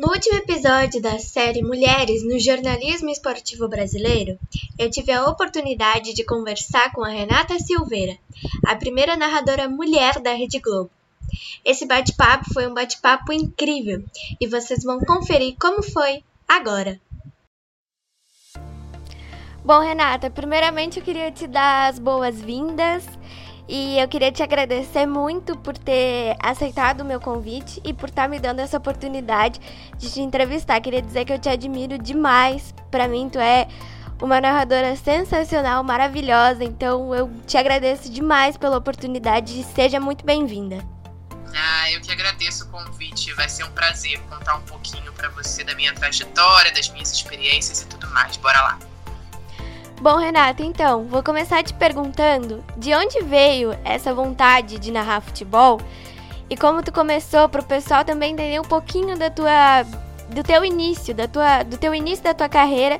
No último episódio da série Mulheres no Jornalismo Esportivo Brasileiro, eu tive a oportunidade de conversar com a Renata Silveira, a primeira narradora mulher da Rede Globo. Esse bate-papo foi um bate-papo incrível e vocês vão conferir como foi agora. Bom, Renata, primeiramente eu queria te dar as boas-vindas e eu queria te agradecer muito por ter aceitado o meu convite e por estar tá me dando essa oportunidade de te entrevistar. Queria dizer que eu te admiro demais. Para mim, tu é uma narradora sensacional, maravilhosa. Então, eu te agradeço demais pela oportunidade e seja muito bem-vinda. Ah, eu que agradeço o convite. Vai ser um prazer contar um pouquinho para você da minha trajetória, das minhas experiências e tudo mais. Bora lá. Bom, Renata, então, vou começar te perguntando de onde veio essa vontade de narrar futebol e como tu começou para o pessoal também entender um pouquinho da tua do teu início, da tua do teu início da tua carreira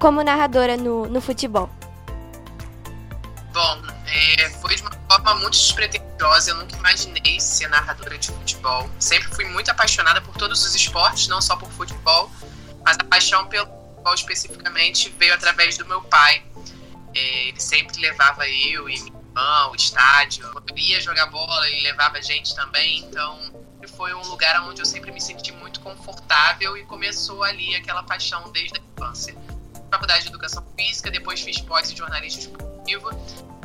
como narradora no, no futebol. Bom, é, foi de uma forma muito despretensiosa. Eu nunca imaginei ser narradora de futebol. Sempre fui muito apaixonada por todos os esportes, não só por futebol, mas a paixão pelo futebol especificamente veio através do meu pai. É, ele sempre levava eu e minha irmã ao estádio. Eu ia jogar bola, ele levava a gente também. Então, foi um lugar onde eu sempre me senti muito confortável e começou ali aquela paixão desde a infância. Faculdade de Educação Física, depois fiz pós em jornalismo esportivo.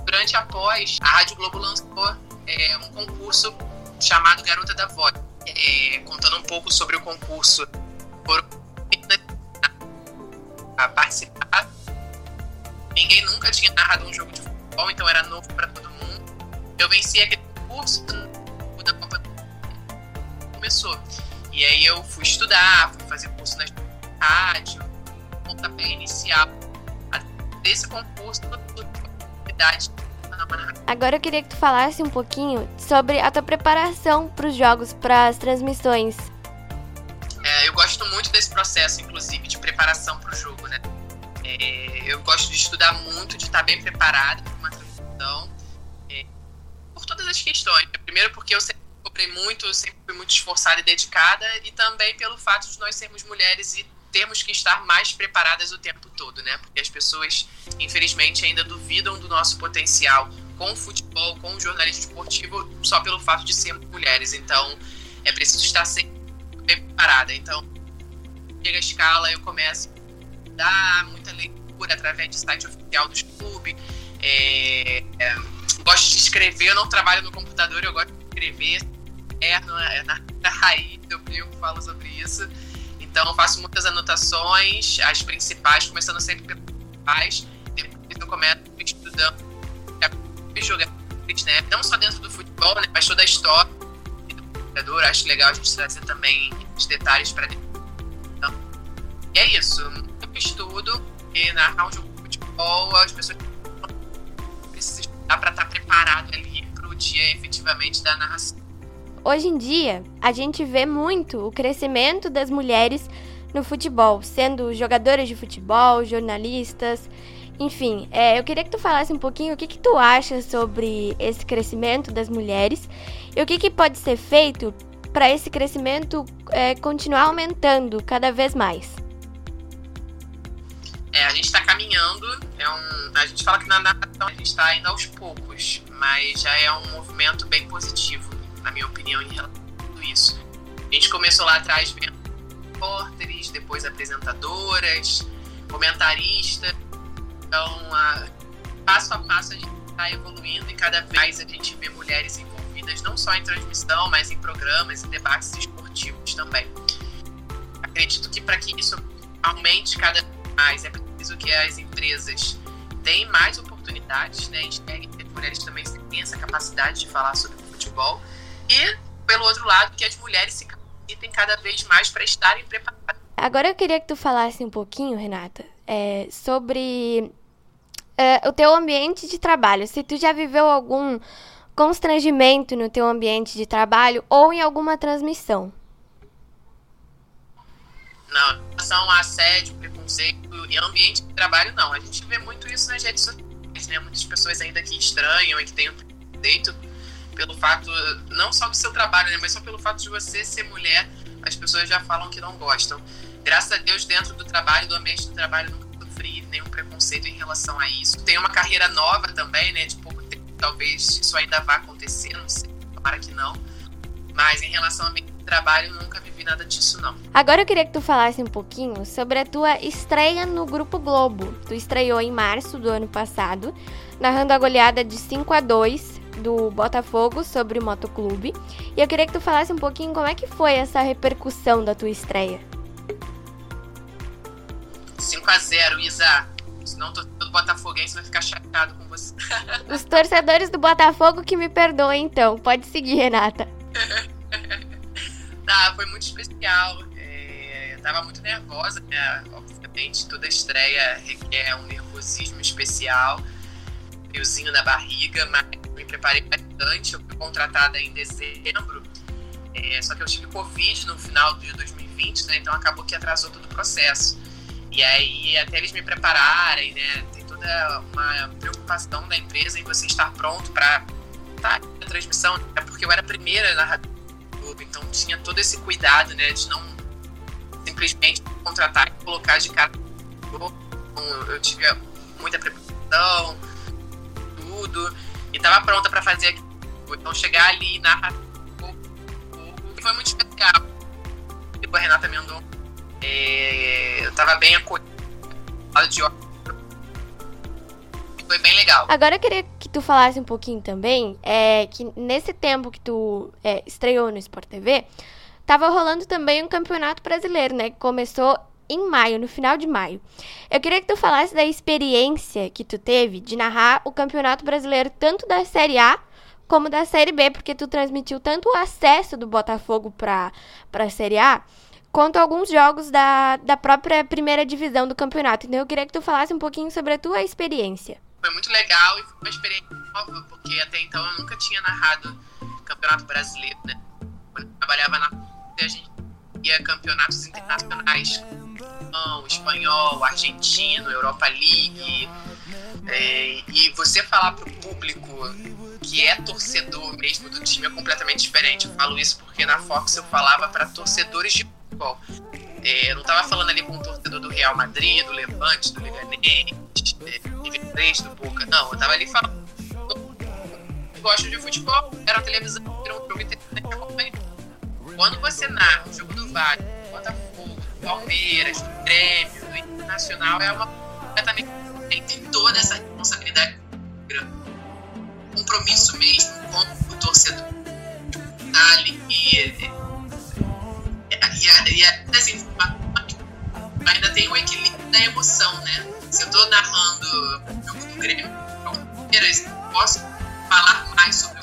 Durante a pós, a Rádio Globo lançou é, um concurso chamado Garota da Voz. É, contando um pouco sobre o concurso, foram a participar. Ninguém nunca tinha narrado um jogo de futebol, então era novo para todo mundo. Eu venci aquele curso da Copa começou. E aí eu fui estudar, fui fazer curso na rádio, pontapé inicial desse concurso Agora eu queria que tu falasse um pouquinho sobre a tua preparação para os jogos, para as transmissões. Eu muito desse processo, inclusive, de preparação para o jogo, né? É, eu gosto de estudar muito, de estar bem preparado para uma transmissão, é, por todas as questões. Primeiro, porque eu sempre cobrei muito, sempre fui muito esforçada e dedicada, e também pelo fato de nós sermos mulheres e termos que estar mais preparadas o tempo todo, né? Porque as pessoas, infelizmente, ainda duvidam do nosso potencial com o futebol, com o jornalismo esportivo, só pelo fato de sermos mulheres. Então, é preciso estar sempre preparada. Então, chega a escala, eu começo a dar muita leitura através do site oficial dos clubes. É, é, gosto de escrever, eu não trabalho no computador, eu gosto de escrever. É na, é na, na raiz, eu brinco, falo sobre isso. Então, faço muitas anotações, as principais, começando sempre pelas principais. Depois eu começo estudando jogar, né? não só dentro do futebol, né? mas toda a história jogador. Acho legal a gente trazer também os detalhes para dentro. É isso. Muito estudo e narrar um jogo de futebol, as pessoas precisam estudar para estar tá preparado ali para o dia efetivamente da narração. Hoje em dia, a gente vê muito o crescimento das mulheres no futebol, sendo jogadoras de futebol, jornalistas, enfim, é, eu queria que tu falasse um pouquinho o que, que tu acha sobre esse crescimento das mulheres e o que, que pode ser feito para esse crescimento é, continuar aumentando cada vez mais. É, a gente está caminhando, é um, a gente fala que na narração a gente está indo aos poucos, mas já é um movimento bem positivo, na minha opinião, em relação a tudo isso. A gente começou lá atrás vendo repórteres, depois apresentadoras, comentaristas, então, a, passo a passo, a gente está evoluindo e cada vez mais a gente vê mulheres envolvidas não só em transmissão, mas em programas e debates esportivos também. Acredito que para que isso aumente cada vez mais, é preciso que as empresas deem mais oportunidades, né? Enxerguem que as mulheres também têm essa capacidade de falar sobre futebol. E, pelo outro lado, que as mulheres se capacitem cada vez mais para estarem preparadas. Agora eu queria que tu falasse um pouquinho, Renata, é, sobre é, o teu ambiente de trabalho. Se tu já viveu algum constrangimento no teu ambiente de trabalho ou em alguma transmissão. Em relação a assédio, preconceito e ambiente de trabalho, não. A gente vê muito isso nas redes sociais, né? Muitas pessoas ainda que estranham e que têm preconceito pelo fato, não só do seu trabalho, né? Mas só pelo fato de você ser mulher as pessoas já falam que não gostam. Graças a Deus, dentro do trabalho, do ambiente do trabalho, nunca sofri nenhum preconceito em relação a isso. Tenho uma carreira nova também, né, de pouco tempo, talvez isso ainda vá acontecer, não sei, tomara que não. Mas em relação ao ambiente trabalho, nunca vivi nada disso, não. Agora eu queria que tu falasse um pouquinho sobre a tua estreia no Grupo Globo. Tu estreou em março do ano passado, narrando a goleada de 5 a 2 do Botafogo sobre o Motoclube. E eu queria que tu falasse um pouquinho como é que foi essa repercussão da tua estreia. 5 a 0 Isa. Senão todo botafoguense vai ficar chateado com você. Os torcedores do Botafogo que me perdoem, então. Pode seguir, Renata. tá, foi muito especial. É, eu tava muito nervosa, né? Obviamente, toda estreia requer um nervosismo especial, friozinho na barriga, mas me preparei bastante. Eu fui contratada em dezembro, é, só que eu tive Covid no final de 2020, né? Então acabou que atrasou todo o processo. E aí, até eles me prepararem, né? Tem toda uma preocupação da empresa em você estar pronto para tá, a transmissão, é porque eu era a primeira na Então tinha todo esse cuidado, né? De não simplesmente contratar e colocar de cara. Então, eu tive muita preparação, tudo, e estava pronta para fazer aquilo. Então, chegar ali na Rádio Globo foi muito especial. Tipo, a Renata Mendonça é, eu tava bem acolhido de foi bem legal. Agora eu queria que tu falasse um pouquinho também, é, que nesse tempo que tu é, estreou no Sport TV, tava rolando também um campeonato brasileiro, né? Que começou em maio, no final de maio. Eu queria que tu falasse da experiência que tu teve de narrar o Campeonato Brasileiro, tanto da Série A como da Série B, porque tu transmitiu tanto o acesso do Botafogo para a Série A, quanto alguns jogos da, da própria primeira divisão do campeonato. Então eu queria que tu falasse um pouquinho sobre a tua experiência. Foi muito legal e foi uma experiência nova, porque até então eu nunca tinha narrado campeonato brasileiro, né? Quando eu trabalhava na a gente ia campeonatos internacionais, espanhol, argentino, Europa League. É, e você falar pro público que é torcedor mesmo do time é completamente diferente. Eu falo isso porque na Fox eu falava para torcedores de futebol. É, eu não estava falando ali com um torcedor do Real Madrid, do Levante, do Leganés, do River 3, do Boca. Não, eu estava ali falando gosto de futebol, era televisão, era um jogo interessante. Quando você narra o jogo do Vale, do Botafogo, do Palmeiras, do Grêmio, do Internacional, é uma completamente tem toda essa responsabilidade compromisso mesmo com o torcedor tá ali e e, a, e a ainda tem o equilíbrio da emoção, né? Se eu tô narrando o jogo do Grêmio, posso falar mais sobre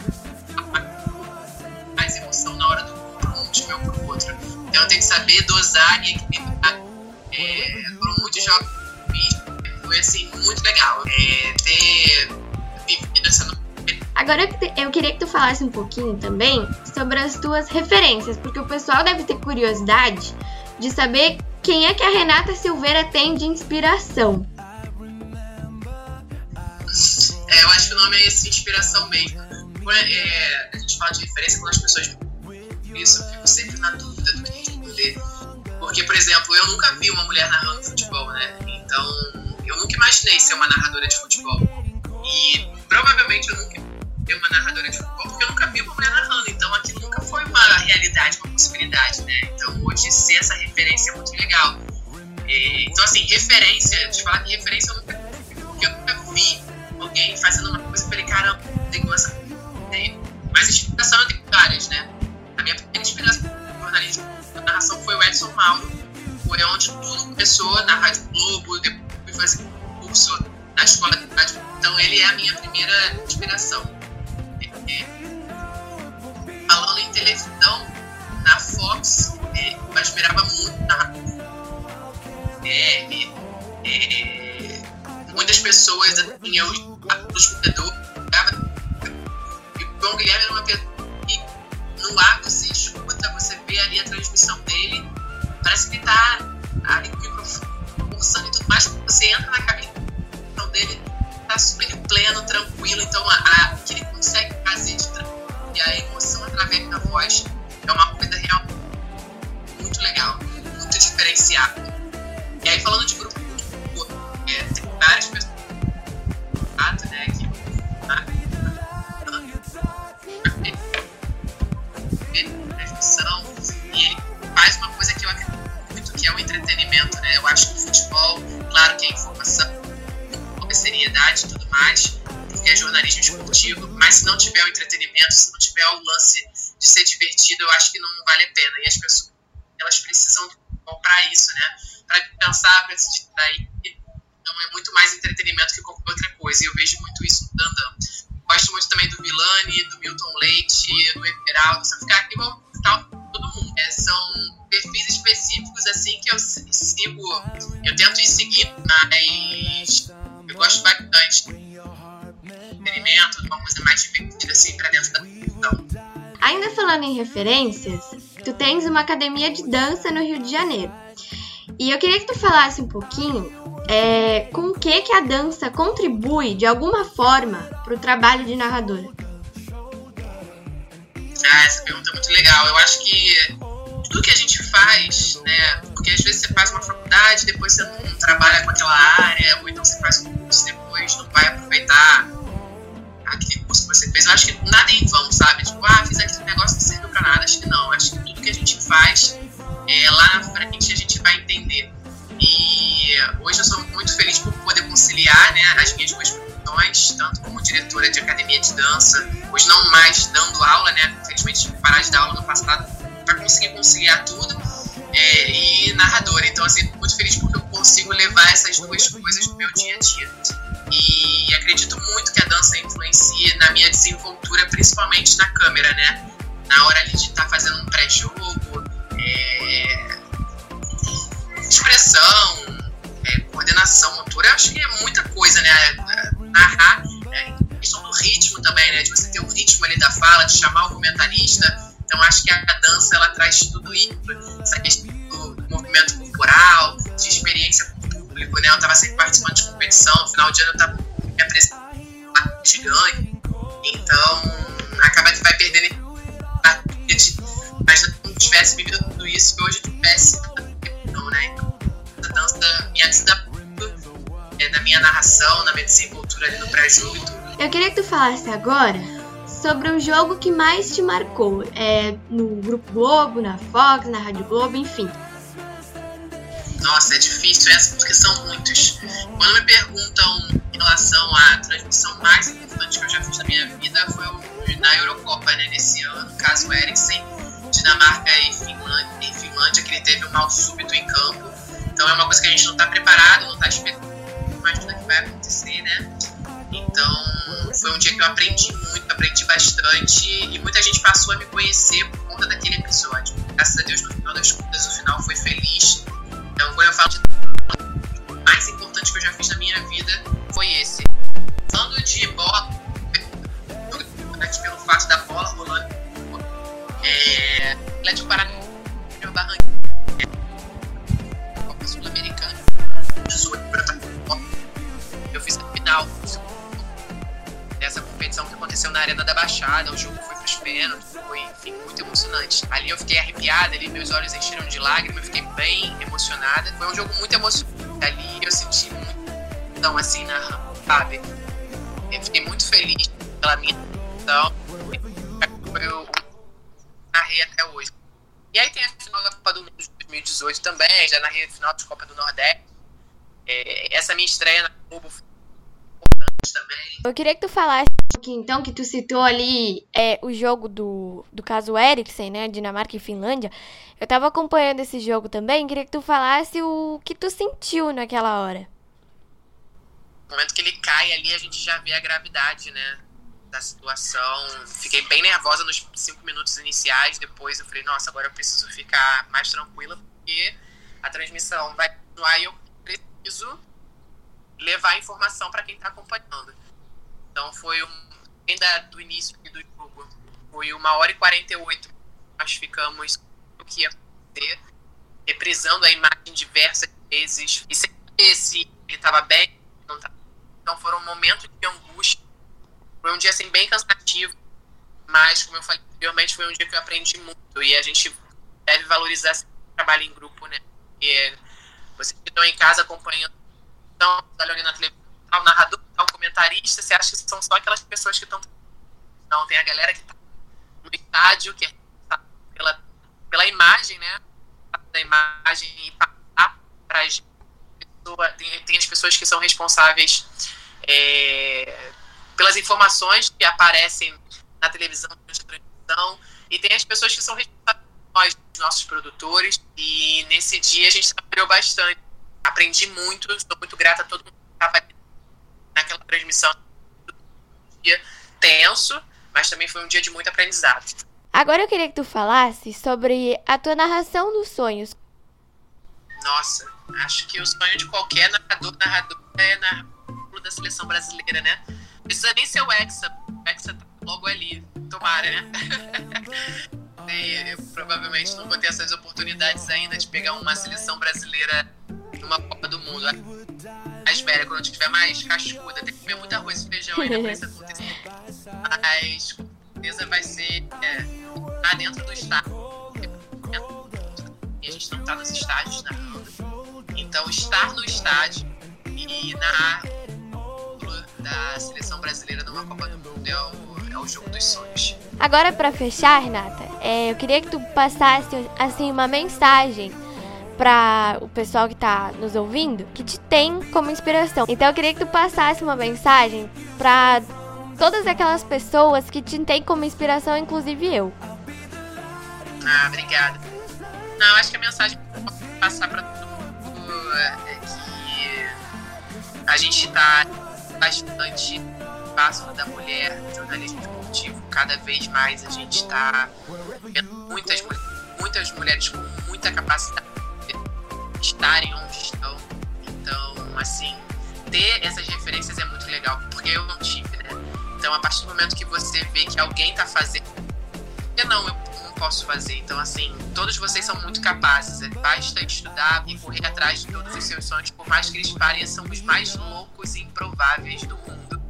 mais emoção na hora do para um time ou o outro. Então eu tenho que saber dosar e equilibrar. É, foram muitos jogos foi assim, muito legal. É, ter vivido essa Agora eu queria que tu falasse um pouquinho também sobre as tuas referências, porque o pessoal deve ter curiosidade de saber quem é que a Renata Silveira tem de inspiração. É, eu acho que o nome é esse, inspiração mesmo. É, a gente fala de referência quando as pessoas isso, eu fico sempre na dúvida do que responder. Porque, por exemplo, eu nunca vi uma mulher narrando futebol, né? Então, eu nunca imaginei ser uma narradora de futebol. E provavelmente eu nunca uma narradora de futebol, porque eu nunca vi uma mulher narrando, então aquilo nunca foi uma realidade, uma possibilidade, né? Então hoje ser essa referência é muito legal. E, então, assim, referência, de falar que referência eu nunca porque eu nunca vi alguém fazendo uma coisa e falei, caramba, tenho essa. Mas inspiração eu tenho várias, né? A minha primeira inspiração no jornalismo na narração foi o Edson Mauro, foi onde tudo começou na Rádio Globo, depois fui fazer curso na escola de rádio. Então ele é a minha primeira inspiração falando em televisão, na Fox, é, eu admirava muito na é, é, muitas pessoas, assim, eu, os jogadores, e o João Guilherme era uma pessoa que no ar você escuta, você vê ali a transmissão dele, parece que ele tá ali com o microfone, conversando e tudo mais, você entra na cabine dele, tá super pleno, tranquilo, então a, a, que ele consegue fazer de e a emoção através da voz é uma coisa realmente influenciar. E aí, falando de grupo, é, tem várias pessoas né, que reflexão e ele faz uma coisa que eu acredito muito que é o entretenimento, né? Eu acho que o futebol, claro que é informação, é seriedade e tudo mais, porque é jornalismo esportivo, mas se não tiver o entretenimento, se não tiver o lance de ser divertido, eu acho que não vale a pena. E as pessoas, elas precisam para isso, né? Para pensar, para se distrair. Então é muito mais entretenimento que qualquer outra coisa. E eu vejo muito isso no Dandan. Gosto muito também do Milani, do Milton Leite, do Everaldo. Se eu ficar aqui, vou citar todo mundo. É, são perfis específicos assim que eu sigo, eu tento ir seguindo, mas eu gosto bastante. Entretenimento, uma coisa mais divertida assim pra dentro da televisão. Ainda falando em referências, tu tens uma academia de dança no Rio de Janeiro. E eu queria que tu falasse um pouquinho é, com o que, que a dança contribui de alguma forma para o trabalho de narradora. Ah, essa pergunta é muito legal. Eu acho que tudo que a gente faz, né? Porque às vezes você faz uma faculdade, depois você não trabalha com aquela área, ou então você faz um curso depois não vai aproveitar aquele curso que você fez. Eu acho que nada é em vão, sabe? Tipo, ah, fiz aquele negócio que não serviu pra nada. Acho que não. Acho que tudo que a gente faz, é, lá na frente a gente vai entender. E hoje eu sou muito feliz por poder conciliar né, as minhas duas profissões, tanto como diretora de academia de dança, hoje não mais dando aula, né? Infelizmente parar de dar aula no passado para conseguir conciliar tudo. É, e narradora. Então, assim, muito feliz porque eu consigo levar essas duas coisas no meu dia a dia. E acredito muito que a dança influencia na minha desenvoltura, principalmente na câmera, né? Na hora ali de estar tá fazendo um pré-jogo, é... expressão, é, coordenação motora, acho que é muita coisa, né? Narrar, é, questão do ritmo também, né? De você ter o ritmo ali da fala, de chamar o comentarista. Então, acho que a dança, ela traz tudo isso, essa questão do, movimento corporal, de experiência com o público, né? Eu estava sempre participando de competição, no final de ano eu estava me apresentando gigante, então acaba que vai perdendo mas se eu não tivesse vivido tudo isso, que hoje eu tivesse não, né? A dança me ajuda na minha narração, na minha desenvoltura ali no pré-jogo e tudo. Eu queria que tu falasse agora sobre o jogo que mais te marcou. É, no Grupo Globo, na Fox, na Rádio Globo, enfim. Nossa, é difícil essa porque são muitos. Quando me perguntam em relação à transmissão mais importante que eu já fiz na minha vida, foi o, na Eurocopa, né, nesse ano, caso Eriksen, Dinamarca e Finlândia, Finlândia, que ele teve um mal súbito em campo. Então é uma coisa que a gente não está preparado, não está esperando, imagina que vai acontecer, né? Então, foi um dia que eu aprendi muito, aprendi bastante e muita gente passou a me conhecer por conta daquele episódio. Graças a Deus, no final das contas, o final foi feliz. Então, quando eu falo de mais importante que eu já fiz na minha vida foi esse. Emocionante. Ali eu fiquei arrepiada, ali meus olhos encheram de lágrimas, eu fiquei bem emocionada. Foi um jogo muito emocionante. Ali eu senti muito, então, assim, na sabe? Eu fiquei muito feliz pela minha então, eu narrei até hoje. E aí tem a final da Copa do Mundo de 2018 também, já narrei a final da Copa do Nordeste. É, essa minha estreia na Globo também. Eu queria que tu falasse então que tu citou ali é, o jogo do, do caso Eriksen, né? Dinamarca e Finlândia. Eu tava acompanhando esse jogo também, queria que tu falasse o que tu sentiu naquela hora. No momento que ele cai ali, a gente já vê a gravidade, né? Da situação. Fiquei bem nervosa nos cinco minutos iniciais. Depois eu falei, nossa, agora eu preciso ficar mais tranquila, porque a transmissão vai continuar e eu preciso levar informação para quem está acompanhando. Então foi um. Ainda do início do jogo, foi uma hora e 48. Nós ficamos o que ia acontecer, reprisando a imagem diversas vezes. E sem se ele estava bem, não tava. Então foram momentos de angústia. Foi um dia assim, bem cansativo. Mas, como eu falei anteriormente, foi um dia que eu aprendi muito. E a gente deve valorizar esse trabalho em grupo, né? E vocês estão em casa acompanhando, estão ali na televisão, o narrador, o comentarista, você acha que são só aquelas pessoas que estão. Não, tem a galera que está no estádio, que é pela, pela imagem, né? Da imagem e passar para as pessoas. Tem, tem as pessoas que são responsáveis é, pelas informações que aparecem na televisão, na transmissão, e tem as pessoas que são responsáveis nós, nossos produtores, e nesse dia a gente trabalhou bastante. Aprendi muito, estou muito grata a todo mundo que estava naquela transmissão. Um dia tenso, mas também foi um dia de muito aprendizado. Agora eu queria que tu falasse sobre a tua narração dos sonhos. Nossa, acho que o sonho de qualquer narrador, narrador é narrar da seleção brasileira, né? Não precisa nem ser o Hexa, o Hexa tá logo ali, tomara, né? eu provavelmente não vou ter essas oportunidades ainda de pegar uma seleção brasileira numa Copa do Mundo. Mais velha, quando eu estiver mais cascuda, tem que comer muito arroz e feijão ainda pra isso acontecer. Mas com certeza vai ser é, tá dentro do estádio. E a gente não tá nos estádios narrando. Então estar no estádio e narrar da seleção brasileira numa Copa do Mundo é o, é o jogo dos sonhos. Agora, para fechar, Renata, é, eu queria que tu passasse assim uma mensagem para o pessoal que está nos ouvindo, que te tem como inspiração. Então eu queria que tu passasse uma mensagem para todas aquelas pessoas que te têm como inspiração, inclusive eu. Ah, obrigada. Não, acho que a mensagem que eu posso passar para todo mundo é que a gente está bastante espaço da mulher no jornalismo esportivo. Cada vez mais a gente está vendo muitas, muitas mulheres com muita capacidade de estarem onde estão. Então, assim, ter essas referências é muito legal, porque eu não tive, né? Então, a partir do momento que você vê que alguém está fazendo, eu não, eu não posso fazer. Então, assim, todos vocês são muito capazes. Basta estudar e correr atrás de todos os seus sonhos, por mais que eles pareçam os mais loucos e improváveis do mundo.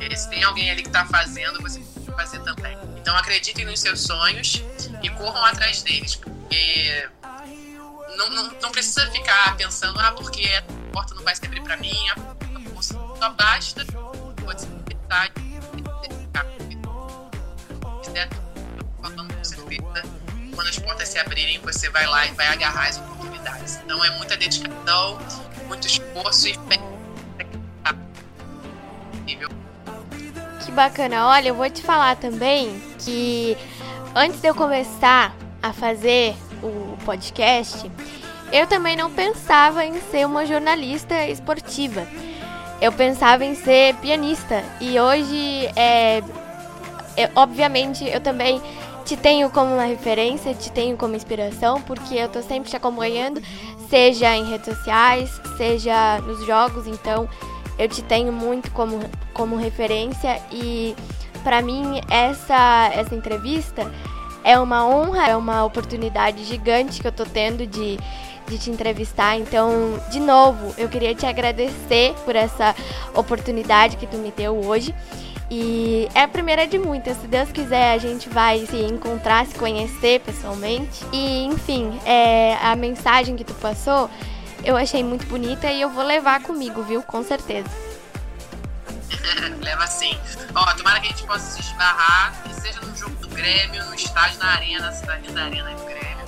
E se tem alguém ali que está fazendo, você pode fazer também. Então, acreditem nos seus sonhos e corram atrás deles, porque não, não, não precisa ficar pensando, ah, porque a porta não vai se abrir para mim, só basta pode ser verdade, falando com certeza, quando as portas se abrirem, você vai lá e vai agarrar as oportunidades. Então é muita dedicação, muito esforço e fé. Que bacana. Olha, eu vou te falar também que antes de eu começar a fazer o podcast, eu também não pensava em ser uma jornalista esportiva. Eu pensava em ser pianista. E hoje, é, é, obviamente, eu também te tenho como uma referência, te tenho como inspiração, porque eu tô sempre te acompanhando, seja em redes sociais, seja nos jogos, então eu te tenho muito como, como referência e para mim essa essa entrevista é uma honra, é uma oportunidade gigante que eu tô tendo de, de te entrevistar. Então, de novo, eu queria te agradecer por essa oportunidade que tu me deu hoje. E é a primeira de muitas. Se Deus quiser, a gente vai se encontrar, se conhecer pessoalmente. E, enfim, é, a mensagem que tu passou eu achei muito bonita e eu vou levar comigo, viu? Com certeza. Leva sim. Ó, tomara que a gente possa se esbarrar, que seja no jogo do Grêmio, no estádio, na arena, na cidade da arena do Grêmio.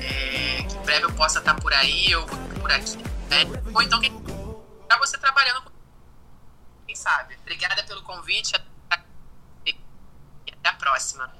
É, que em breve eu possa estar por aí, ou por aqui. Né? Ou então, quem tá você trabalhando com quem sabe. Obrigada pelo convite e até a próxima.